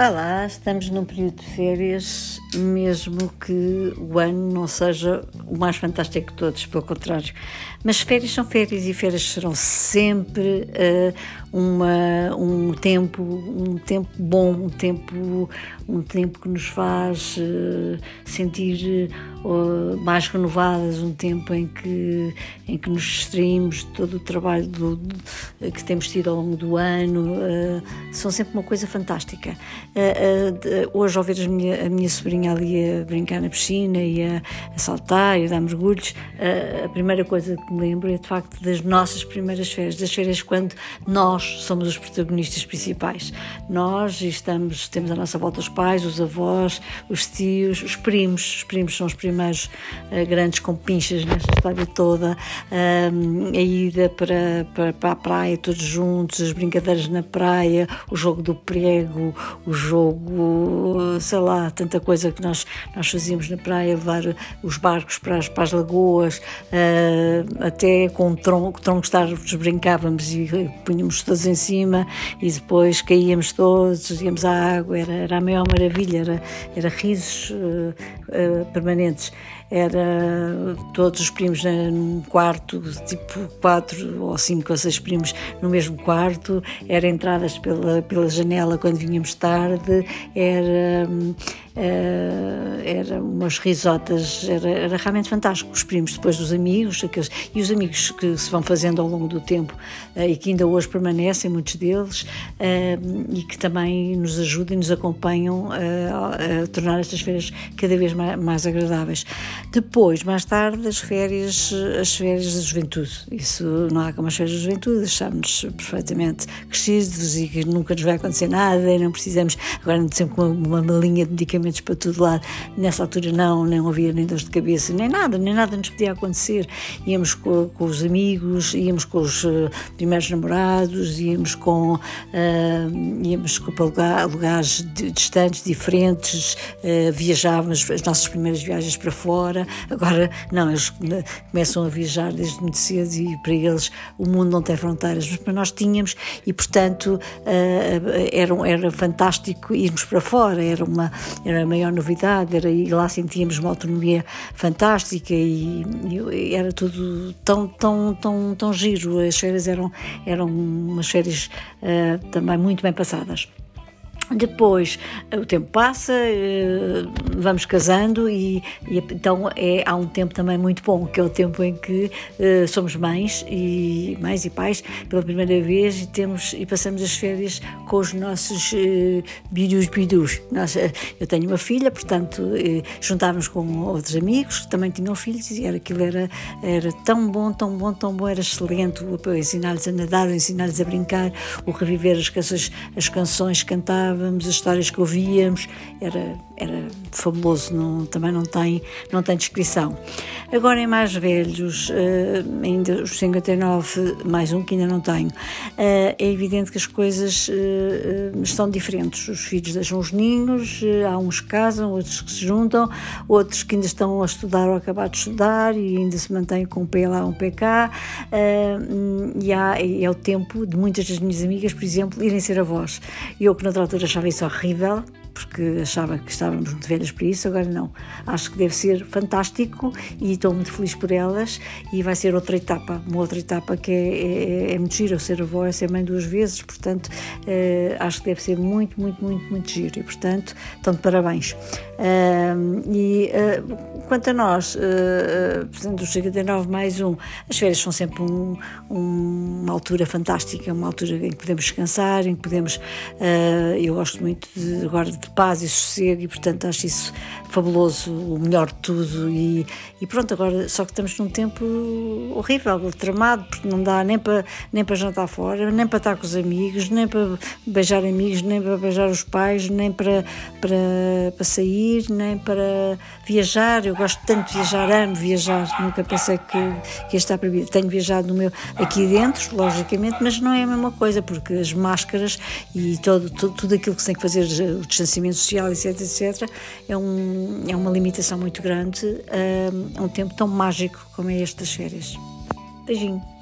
Olá, estamos num período de férias, mesmo que o ano não seja o mais fantástico de todos, pelo contrário. Mas férias são férias e férias serão sempre uh, uma, um tempo, um tempo bom, um tempo, um tempo que nos faz uh, sentir uh, mais renovadas, um tempo em que, em que nos distraímos de todo o trabalho do, que temos tido ao longo do ano, são sempre uma coisa fantástica. hoje, ao ver a minha, a minha sobrinha ali a brincar na piscina e a, a saltar e a dar mergulhos, a primeira coisa que me lembro é de facto das nossas primeiras férias, das férias quando nós somos os protagonistas principais. Nós estamos, temos à nossa volta os pais, os avós, os tios, os primos. Os primos são os primeiros uh, grandes compinchas nesta história toda. A ida para, para, para a praia todos juntos, as brincadeiras na praia, o jogo do prego, o jogo, sei lá, tanta coisa que nós, nós fazíamos na praia, levar os barcos para as, para as lagoas, uh, até com tronco, troncos de árvores brincávamos e punhamos todos em cima e depois caíamos todos, íamos à água, era, era a maior maravilha, era, era risos uh, uh, permanentes. Era todos os primos num quarto, tipo quatro ou cinco ou seis primos no mesmo quarto, era entradas pela, pela janela quando vinhamos tarde, era, uh, era umas risotas, era, era, realmente fantástico. Os primos, depois dos amigos, aqueles, e os amigos que se vão fazendo ao longo do tempo uh, e que ainda hoje permanecem, muitos deles, uh, e que também nos ajudam e nos acompanham a tornar estas férias cada vez mais, mais agradáveis. Depois, mais tarde, as férias, as férias da juventude. Isso não há como as férias da juventude, estamos perfeitamente crescidos e que nunca nos vai acontecer nada e não precisamos, agora sempre com uma, uma linha de medicamentos para todo lado. Nessa altura não, nem havia nem dores de cabeça, nem nada, nem nada nos podia acontecer. Íamos com, com os amigos, íamos com os uh, primeiros namorados, íamos com, uh, íamos para lugares distantes, diferentes, uh, viajávamos as nossas primeiras viagens para fora. Agora, não, eles começam a viajar desde muito cedo e para eles o mundo não tem fronteiras, mas para nós tínhamos e, portanto, era, era fantástico irmos para fora, era, uma, era a maior novidade, era, e lá sentíamos uma autonomia fantástica e, e era tudo tão, tão, tão, tão giro. As férias eram, eram umas férias uh, também muito bem passadas. Depois o tempo passa, eh, vamos casando e, e, então é, há um tempo também muito bom, que é o tempo em que uh, somos mães e mães e pais pela primeira vez e temos e passamos as férias com os nossos uh, bidus bidus. eu tenho uma filha, portanto uh, juntávamos com outros amigos que também tinham filhos e era, aquilo era, era tão bom, tão bom, tão bom, era excelente ensinar-lhes a nadar, ensinar-lhes a brincar, o reviver as canções, as canções que cantávamos as histórias que ouvíamos, era, era fabuloso, não, também não tem, não tem descrição. Agora em mais velhos, uh, ainda os 59, mais um que ainda não tenho, uh, é evidente que as coisas uh, estão diferentes. Os filhos deixam os ninhos, há uns que casam, outros que se juntam, outros que ainda estão a estudar ou a acabar de estudar e ainda se mantêm com um pé lá, um pé cá, e há, é o tempo de muitas das minhas amigas, por exemplo, irem ser avós. Eu que noutra altura achava isso horrível, porque achava que estávamos muito velhas para isso, agora não. Acho que deve ser fantástico e estou muito feliz por elas e vai ser outra etapa, uma outra etapa que é, é, é muito giro, ser avó é ser mãe duas vezes, portanto eh, acho que deve ser muito, muito, muito, muito giro e portanto de parabéns. Uh, e uh, quanto a nós, uh, portanto, dos 59 mais um, as férias são sempre um, um, uma altura fantástica, uma altura em que podemos descansar, em que podemos. Eu gosto muito de, agora de paz e sossego e, portanto, acho isso fabuloso, o melhor de tudo. E, e pronto, agora só que estamos num tempo horrível, tramado, porque não dá nem para, nem para jantar fora, nem para estar com os amigos, nem para beijar amigos, nem para beijar os pais, nem para, para, para sair nem para viajar. Eu gosto tanto de viajar, amo viajar, nunca pensei que, que ia estar proibido. Tenho viajado no meu, aqui dentro, logicamente, mas não é a mesma coisa, porque as máscaras e todo, todo, tudo aquilo que se tem que fazer, o distanciamento social, etc, etc, é, um, é uma limitação muito grande a um tempo tão mágico como é este das férias. Beijinho.